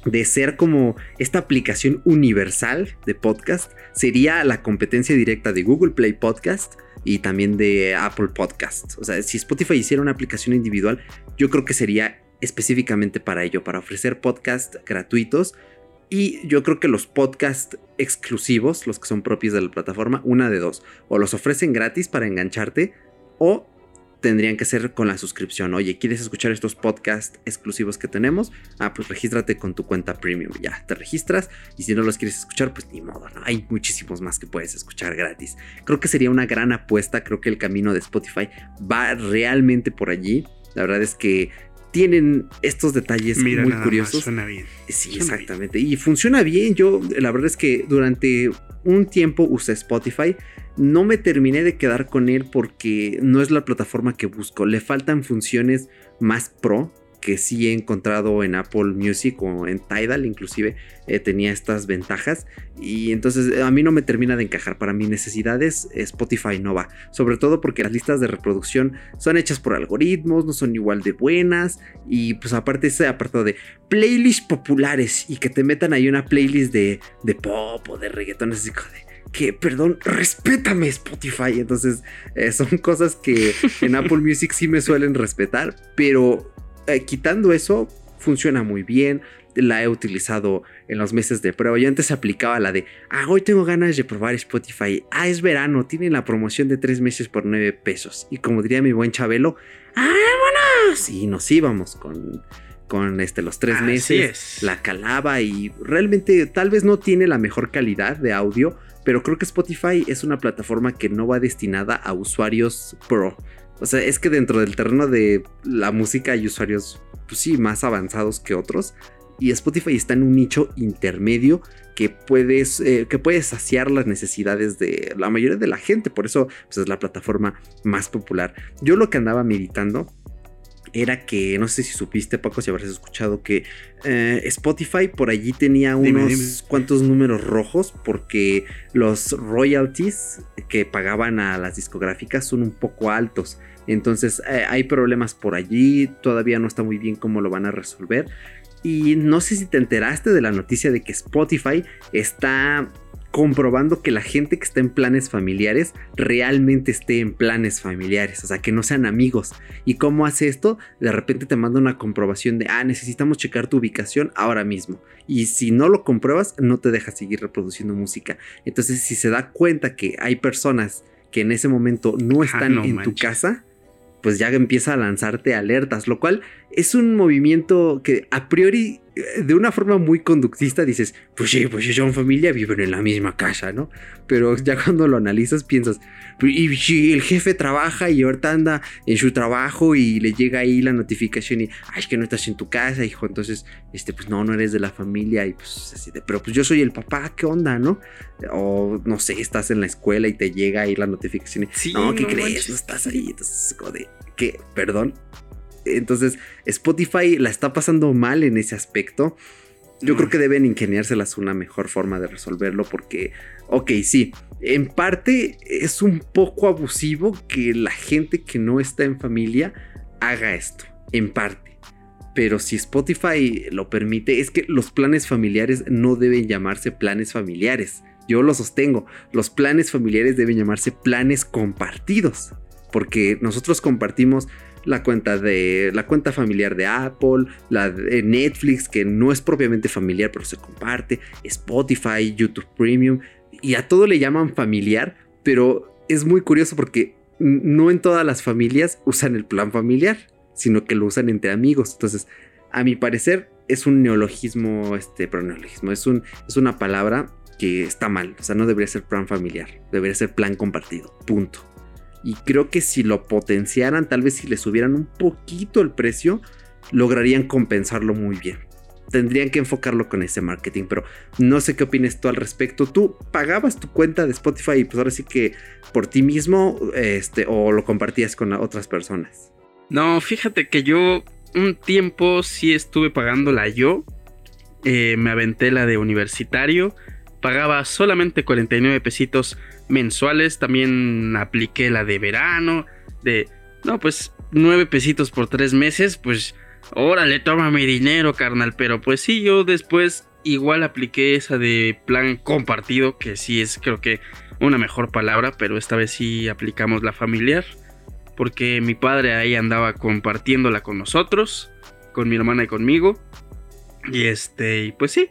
de ser como esta aplicación universal de podcast. Sería la competencia directa de Google Play Podcast y también de Apple Podcast. O sea, si Spotify hiciera una aplicación individual, yo creo que sería específicamente para ello, para ofrecer podcasts gratuitos. Y yo creo que los podcasts exclusivos, los que son propios de la plataforma, una de dos, o los ofrecen gratis para engancharte, o tendrían que ser con la suscripción. Oye, ¿quieres escuchar estos podcasts exclusivos que tenemos? Ah, pues regístrate con tu cuenta premium. Ya, te registras y si no los quieres escuchar, pues ni modo, ¿no? Hay muchísimos más que puedes escuchar gratis. Creo que sería una gran apuesta, creo que el camino de Spotify va realmente por allí. La verdad es que tienen estos detalles Mira, muy nada más, curiosos. suena bien. Sí, Suena exactamente. Y funciona bien. Yo, la verdad es que durante un tiempo usé Spotify. No me terminé de quedar con él porque no es la plataforma que busco. Le faltan funciones más pro que sí he encontrado en Apple Music o en Tidal inclusive eh, tenía estas ventajas. Y entonces eh, a mí no me termina de encajar. Para mis necesidades Spotify no va. Sobre todo porque las listas de reproducción son hechas por algoritmos no son igual de buenas. Y pues aparte ese apartado de playlists populares y que te metan ahí una playlist de, de pop o de reggaetón así de que, perdón, respétame Spotify. Entonces, eh, son cosas que en Apple Music sí me suelen respetar, pero eh, quitando eso, funciona muy bien. La he utilizado en los meses de prueba. Yo antes aplicaba la de, ah, hoy tengo ganas de probar Spotify. Ah, es verano, tienen la promoción de tres meses por nueve pesos. Y como diría mi buen Chabelo, ¡ah, vámonos! Y nos íbamos con, con este, los tres Así meses. es. La calaba y realmente tal vez no tiene la mejor calidad de audio, pero creo que Spotify es una plataforma que no va destinada a usuarios pro. O sea, es que dentro del terreno de la música hay usuarios, pues sí, más avanzados que otros. Y Spotify está en un nicho intermedio que puedes, eh, que puedes saciar las necesidades de la mayoría de la gente. Por eso pues, es la plataforma más popular. Yo lo que andaba meditando era que, no sé si supiste, Paco, si habrás escuchado que eh, Spotify por allí tenía unos Dime, dime. cuantos números rojos porque los royalties que pagaban a las discográficas son un poco altos. Entonces eh, hay problemas por allí, todavía no está muy bien cómo lo van a resolver. Y no sé si te enteraste de la noticia de que Spotify está comprobando que la gente que está en planes familiares realmente esté en planes familiares, o sea, que no sean amigos. ¿Y cómo hace esto? De repente te manda una comprobación de, ah, necesitamos checar tu ubicación ahora mismo. Y si no lo compruebas, no te deja seguir reproduciendo música. Entonces, si se da cuenta que hay personas que en ese momento no están no en tu casa, pues ya empieza a lanzarte alertas, lo cual es un movimiento que a priori, eh, de una forma muy conductista, dices, pues sí, pues si son familia, viven en la misma casa, ¿no? Pero ya cuando lo analizas piensas, "Pues, y si el jefe trabaja y ahorita anda en su trabajo y le llega ahí la notificación y, ay, es que no estás en tu casa, hijo, entonces, este, pues no, no eres de la familia y pues así de, pero pues yo soy el papá, ¿qué onda, no? O no sé, estás en la escuela y te llega ahí la notificación y, Sí, no, ¿qué no crees? manches. No estás ahí, entonces, como de, ¿qué? Perdón. Entonces, Spotify la está pasando mal en ese aspecto. Yo Mm. creo que deben ingeniárselas una mejor forma de resolverlo porque, ok, sí, en parte es un poco abusivo que la gente que no está en familia haga esto, en parte. Pero si Spotify lo permite, es que los planes familiares no deben llamarse planes familiares. Yo lo sostengo, los planes familiares deben llamarse planes compartidos. Porque nosotros compartimos la cuenta de la cuenta familiar de Apple, la de Netflix que no es propiamente familiar pero se comparte, Spotify, YouTube Premium y a todo le llaman familiar, pero es muy curioso porque no en todas las familias usan el plan familiar, sino que lo usan entre amigos. Entonces, a mi parecer es un neologismo, este, pero neologismo, es un es una palabra que está mal, o sea, no debería ser plan familiar, debería ser plan compartido, punto. Y creo que si lo potenciaran, tal vez si le subieran un poquito el precio, lograrían compensarlo muy bien. Tendrían que enfocarlo con ese marketing, pero no sé qué opinas tú al respecto. ¿Tú pagabas tu cuenta de Spotify y pues ahora sí que por ti mismo este, o lo compartías con otras personas? No, fíjate que yo un tiempo sí estuve pagándola yo. Eh, me aventé la de universitario. Pagaba solamente 49 pesitos mensuales. También apliqué la de verano. De, no, pues 9 pesitos por 3 meses. Pues, órale, toma mi dinero, carnal. Pero pues sí, yo después igual apliqué esa de plan compartido. Que sí es, creo que, una mejor palabra. Pero esta vez sí aplicamos la familiar porque mi padre ahí andaba compartiéndola con nosotros, con mi hermana y conmigo. Y este, pues sí,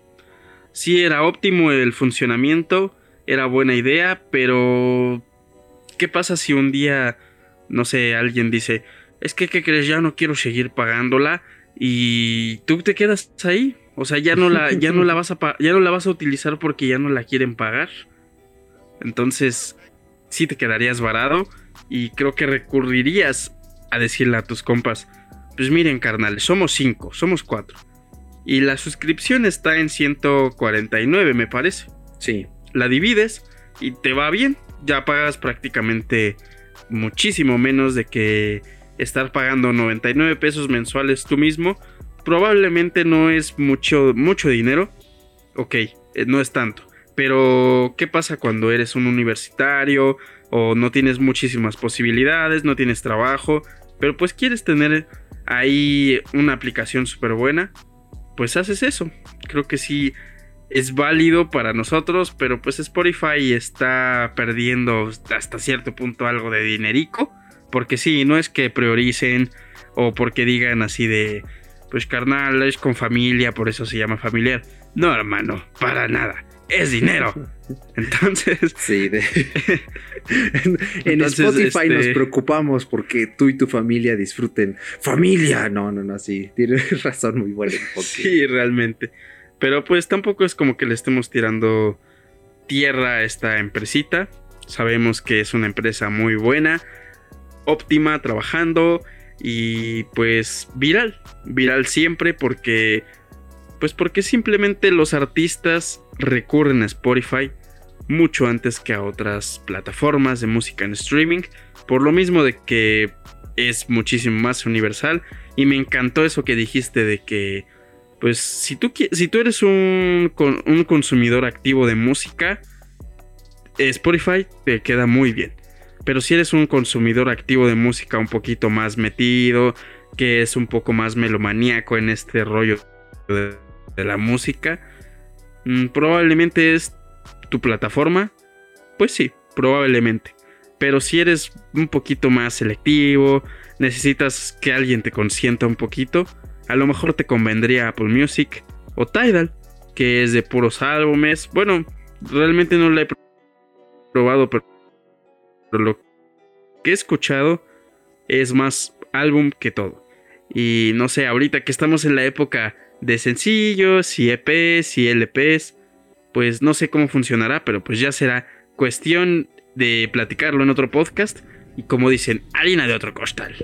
sí era óptimo el funcionamiento, era buena idea, pero ¿qué pasa si un día, no sé, alguien dice, es que, ¿qué crees? Ya no quiero seguir pagándola y tú te quedas ahí? O sea, ya no la, ya no la <laughs> vas a ya no la vas a utilizar porque ya no la quieren pagar. Entonces, sí te quedarías varado y creo que recurrirías a decirle a tus compas, pues miren carnal, somos cinco, somos cuatro. Y la suscripción está en 149 me parece. Sí. La divides y te va bien. Ya pagas prácticamente muchísimo menos de que estar pagando 99 pesos mensuales tú mismo. Probablemente no es mucho, mucho dinero. Ok, eh, no es tanto. Pero, ¿qué pasa cuando eres un universitario o no tienes muchísimas posibilidades, no tienes trabajo, pero pues quieres tener ahí una aplicación súper buena? Pues haces eso. Creo que sí es válido para nosotros, pero pues Spotify está perdiendo hasta cierto punto algo de dinerico. Porque sí, no es que prioricen o porque digan así de, pues carnal, es con familia, por eso se llama familiar. No, hermano, para nada. Es dinero. <laughs> Entonces, Sí, de- en, <laughs> en Entonces, Spotify nos este- preocupamos porque tú y tu familia disfruten. ¡Familia! No, no, no, sí. Tienes <laughs> razón, muy buena. enfoque. sí, realmente. Pero pues tampoco es como que le estemos tirando tierra a esta empresita. Sabemos que es una empresa muy buena, óptima, trabajando y pues viral. Viral siempre porque pues porque simplemente los artistas recurren a Spotify mucho antes que a otras plataformas de música en streaming. Por lo mismo de que es muchísimo más universal. Y me encantó eso que dijiste de que, pues, si tú, si tú eres un, un consumidor activo de música, Spotify te queda muy bien. Pero si eres un consumidor activo de música un poquito más metido, que es un poco más melomaníaco en este rollo de, la música, mm, probablemente es tu plataforma, pues sí, probablemente. Pero si eres un poquito más selectivo, necesitas que alguien te consienta un poquito, a lo mejor te convendría Apple Music o Tidal, que es de puros álbumes. Bueno, realmente no la he probado, pero lo que he escuchado es más álbum que todo. Y no sé, ahorita que estamos en la época de sencillos y EPs y LPs, pues no sé cómo funcionará, pero pues ya será cuestión de platicarlo en otro podcast. Y como dicen, harina de otro costal.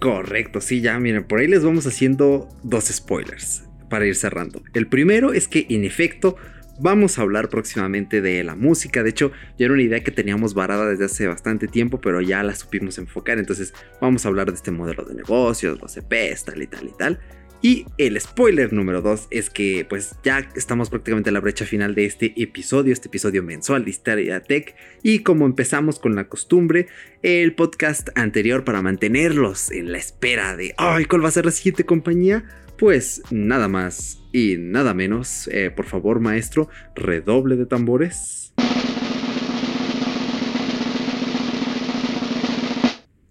Correcto, sí, ya miren, por ahí les vamos haciendo dos spoilers para ir cerrando. El primero es que en efecto vamos a hablar próximamente de la música. De hecho, ya era una idea que teníamos varada desde hace bastante tiempo, pero ya la supimos enfocar. Entonces vamos a hablar de este modelo de negocios, los EPs, tal y tal y tal. Y el spoiler número 2 es que pues ya estamos prácticamente a la brecha final de este episodio, este episodio mensual de Historia Tech. Y como empezamos con la costumbre, el podcast anterior para mantenerlos en la espera de, ay, ¿cuál va a ser la siguiente compañía? Pues nada más y nada menos, eh, por favor maestro, redoble de tambores.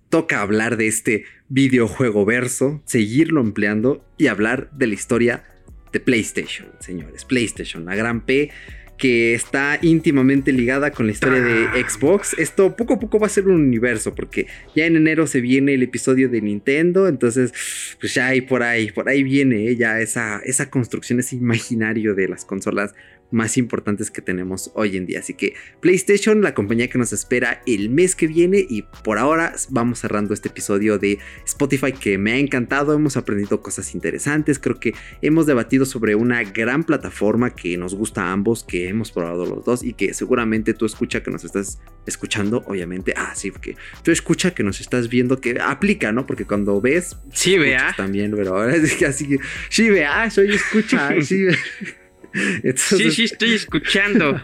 toca hablar de este videojuego verso, seguirlo empleando y hablar de la historia de PlayStation, señores. PlayStation, la gran P que está íntimamente ligada con la historia de Xbox. Esto poco a poco va a ser un universo, porque ya en enero se viene el episodio de Nintendo, entonces pues ya hay por ahí, por ahí viene ¿eh? ya esa, esa construcción, ese imaginario de las consolas más importantes que tenemos hoy en día. Así que PlayStation, la compañía que nos espera el mes que viene y por ahora vamos cerrando este episodio de Spotify que me ha encantado, hemos aprendido cosas interesantes, creo que hemos debatido sobre una gran plataforma que nos gusta a ambos, que hemos probado los dos y que seguramente tú escucha que nos estás escuchando, obviamente, ah, sí, porque tú escucha que nos estás viendo que aplica, ¿no? Porque cuando ves... Sí, vea. También, pero ahora <laughs> es que así sí, vea, soy escucha, <laughs> sí, <laughs> sí, sí, estoy escuchando.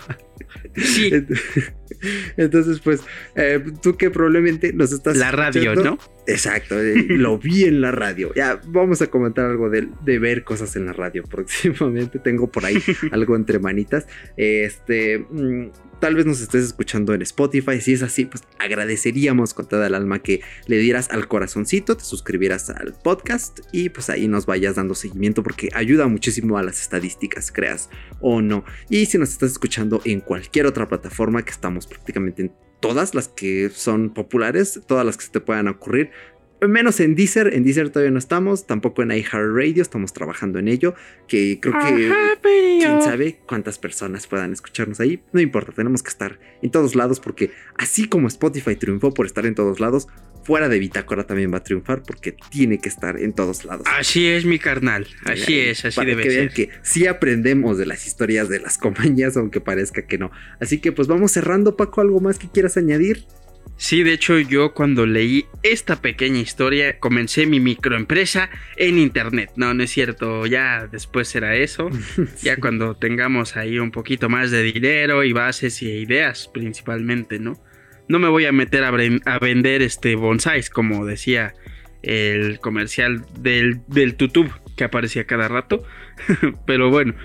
Sí. <laughs> <laughs> Entonces, pues, eh, tú que probablemente nos estás. La radio, ¿no? Exacto, eh, <laughs> lo vi en la radio. Ya vamos a comentar algo de, de, ver cosas en la radio <laughs> próximamente. Tengo por ahí <laughs> algo entre manitas. Este. Mm, tal vez nos estés escuchando en Spotify. Si es así, pues agradeceríamos con toda el alma que le dieras al corazoncito, te suscribieras al podcast y pues ahí nos vayas dando seguimiento porque ayuda muchísimo a las estadísticas, creas o no. Y si nos estás escuchando en cualquier otra plataforma que estamos prácticamente en todas las que son populares, todas las que se te puedan ocurrir, menos en Deezer, en Deezer todavía no estamos, tampoco en iHeartRadio, estamos trabajando en ello, que creo que quién sabe cuántas personas puedan escucharnos ahí, no importa, tenemos que estar en todos lados porque así como Spotify triunfó por estar en todos lados, fuera de Bitácora también va a triunfar porque tiene que estar en todos lados. Así es mi carnal, así es, así Para debe que ser. vean que sí aprendemos de las historias de las <laughs> compañías, aunque parezca que no. Así que pues vamos cerrando, Paco, ¿algo más que quieras añadir? Sí, de hecho yo cuando leí esta pequeña historia comencé mi microempresa en internet. No, no es cierto, ya después será eso. <laughs> Ya cuando tengamos ahí un poquito más de dinero y bases y ideas principalmente, ¿no? No me voy a meter a, a vender este bonsais como decía el comercial del, del tutub que aparecía cada rato. <laughs> Pero bueno,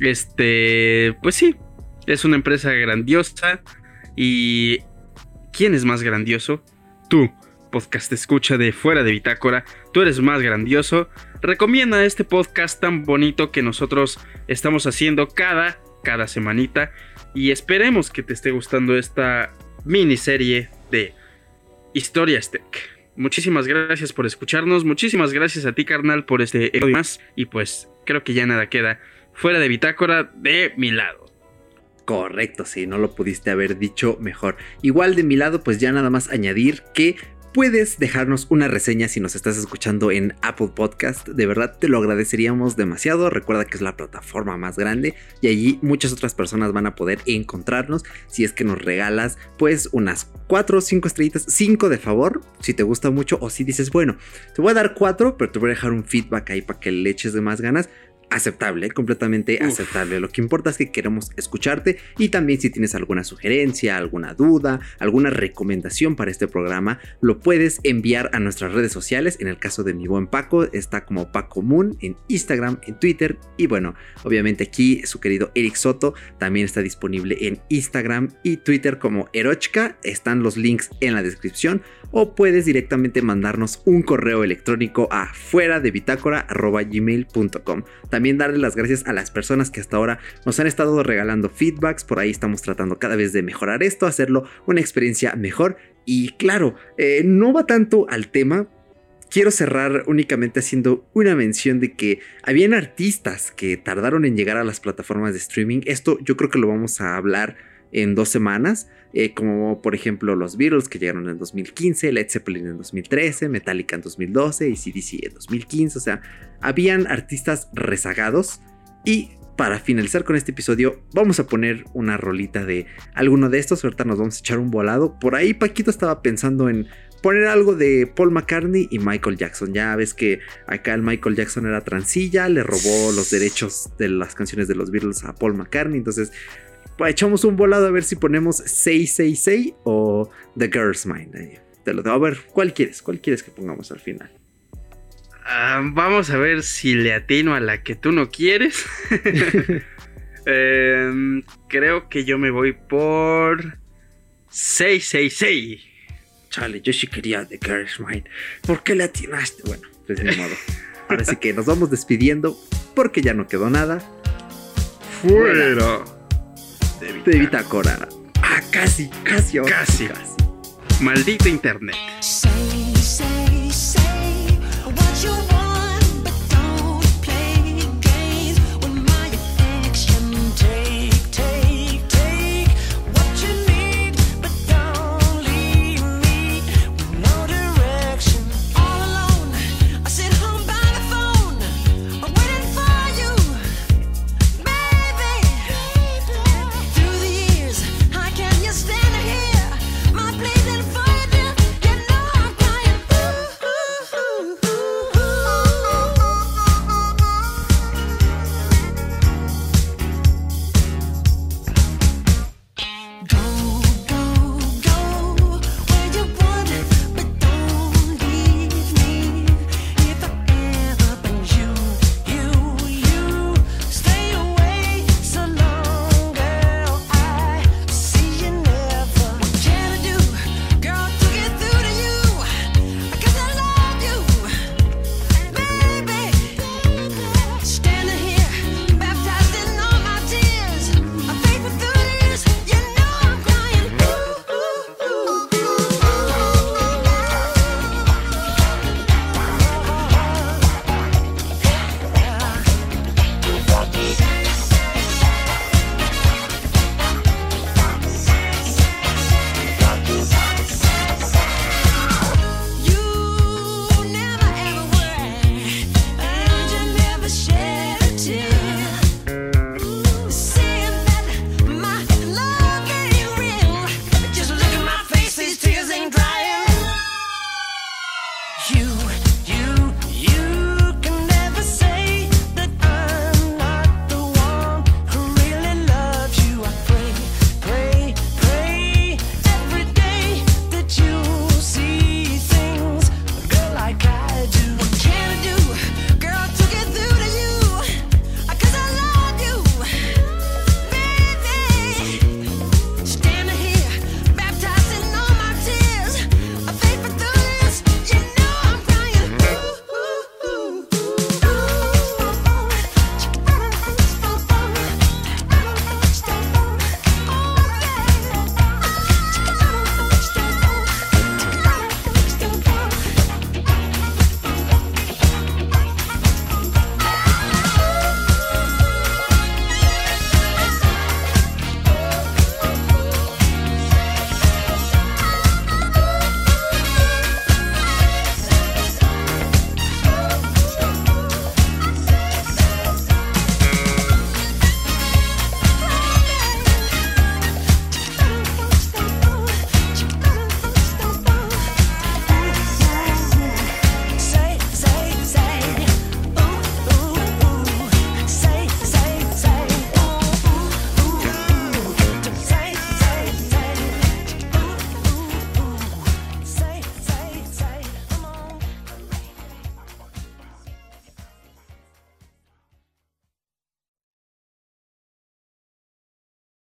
este, pues sí, es una empresa grandiosa y ¿Quién es más grandioso? Tú, podcast escucha de fuera de bitácora, tú eres más grandioso. Recomienda este podcast tan bonito que nosotros estamos haciendo cada, cada semanita. Y esperemos que te esté gustando esta miniserie de Historias Tech. Muchísimas gracias por escucharnos. Muchísimas gracias a ti, carnal, por este episodio más. Y pues creo que ya nada queda fuera de bitácora de mi lado. Correcto, sí, no lo pudiste haber dicho mejor. Igual de mi lado, pues ya nada más añadir que puedes dejarnos una reseña si nos estás escuchando en Apple Podcast. De verdad te lo agradeceríamos demasiado. Recuerda que es la plataforma más grande y allí muchas otras personas van a poder encontrarnos si es que nos regalas pues unas 4 o 5 estrellitas, 5 de favor, si te gusta mucho o si dices, bueno, te voy a dar 4, pero te voy a dejar un feedback ahí para que le eches de más ganas aceptable, completamente Uf. aceptable. Lo que importa es que queremos escucharte y también si tienes alguna sugerencia, alguna duda, alguna recomendación para este programa, lo puedes enviar a nuestras redes sociales. En el caso de mi buen Paco, está como Paco Moon en Instagram, en Twitter y bueno, obviamente aquí su querido Eric Soto también está disponible en Instagram y Twitter como Erochka. Están los links en la descripción o puedes directamente mandarnos un correo electrónico a fuera de bitácora@gmail.com. También darle las gracias a las personas que hasta ahora nos han estado regalando feedbacks. Por ahí estamos tratando cada vez de mejorar esto, hacerlo una experiencia mejor. Y claro, eh, no va tanto al tema. Quiero cerrar únicamente haciendo una mención de que habían artistas que tardaron en llegar a las plataformas de streaming. Esto yo creo que lo vamos a hablar en dos semanas, eh, como por ejemplo los Beatles que llegaron en 2015, Led Zeppelin en 2013, Metallica en 2012 y CDC en 2015. O sea, habían artistas rezagados y para finalizar con este episodio vamos a poner una rolita de alguno de estos. Ahorita nos vamos a echar un volado. Por ahí Paquito estaba pensando en poner algo de Paul McCartney y Michael Jackson. Ya ves que acá el Michael Jackson era transilla, le robó los derechos de las canciones de los Beatles a Paul McCartney. Entonces, echamos un volado a ver si ponemos 666 o The Girl's Mind. Ahí Te lo digo. A ver, ¿cuál quieres? ¿Cuál quieres que pongamos al final? Ah, vamos a ver si le atino a la que tú no quieres. <laughs> Em, creo que yo me voy por 666. Chale, yo sí quería The Girl's Mind. ¿Por qué le atinaste? Bueno, pues de modo. Ahora sí que nos vamos despidiendo porque ya no quedó nada. Fuera. De De Bitácora. Ah, casi, casi, ahora sí, Casi. Maldito internet.